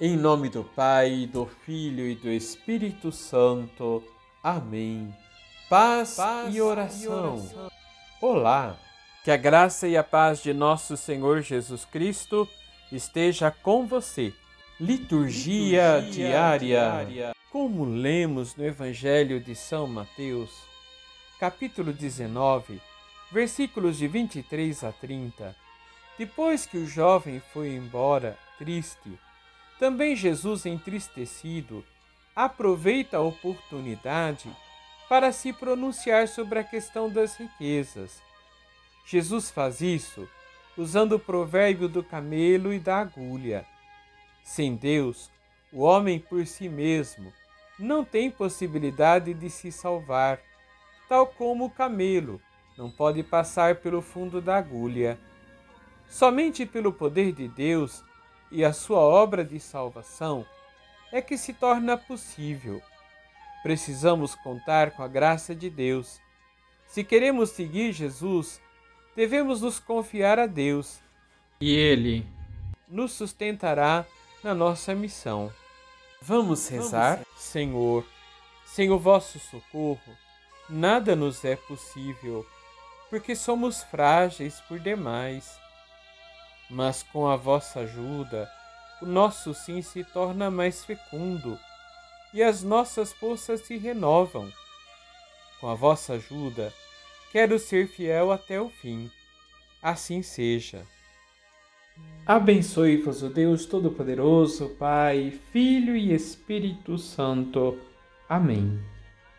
Em nome do Pai, do Filho e do Espírito Santo. Amém. Paz, paz e, oração. e oração. Olá, que a graça e a paz de nosso Senhor Jesus Cristo esteja com você. Liturgia, Liturgia diária. diária. Como lemos no Evangelho de São Mateus, capítulo 19, versículos de 23 a 30. Depois que o jovem foi embora, triste, também Jesus, entristecido, aproveita a oportunidade para se pronunciar sobre a questão das riquezas. Jesus faz isso usando o provérbio do camelo e da agulha. Sem Deus, o homem por si mesmo não tem possibilidade de se salvar, tal como o camelo não pode passar pelo fundo da agulha. Somente pelo poder de Deus e a sua obra de salvação é que se torna possível. Precisamos contar com a graça de Deus. Se queremos seguir Jesus, devemos nos confiar a Deus e Ele nos sustentará na nossa missão. Vamos rezar? Vamos. Senhor, sem o vosso socorro, nada nos é possível, porque somos frágeis por demais mas com a vossa ajuda, o nosso sim se torna mais fecundo e as nossas forças se renovam. Com a vossa ajuda, quero ser fiel até o fim. Assim seja. Abençoe-vos o Deus Todo-Poderoso, Pai, Filho e Espírito Santo. Amém.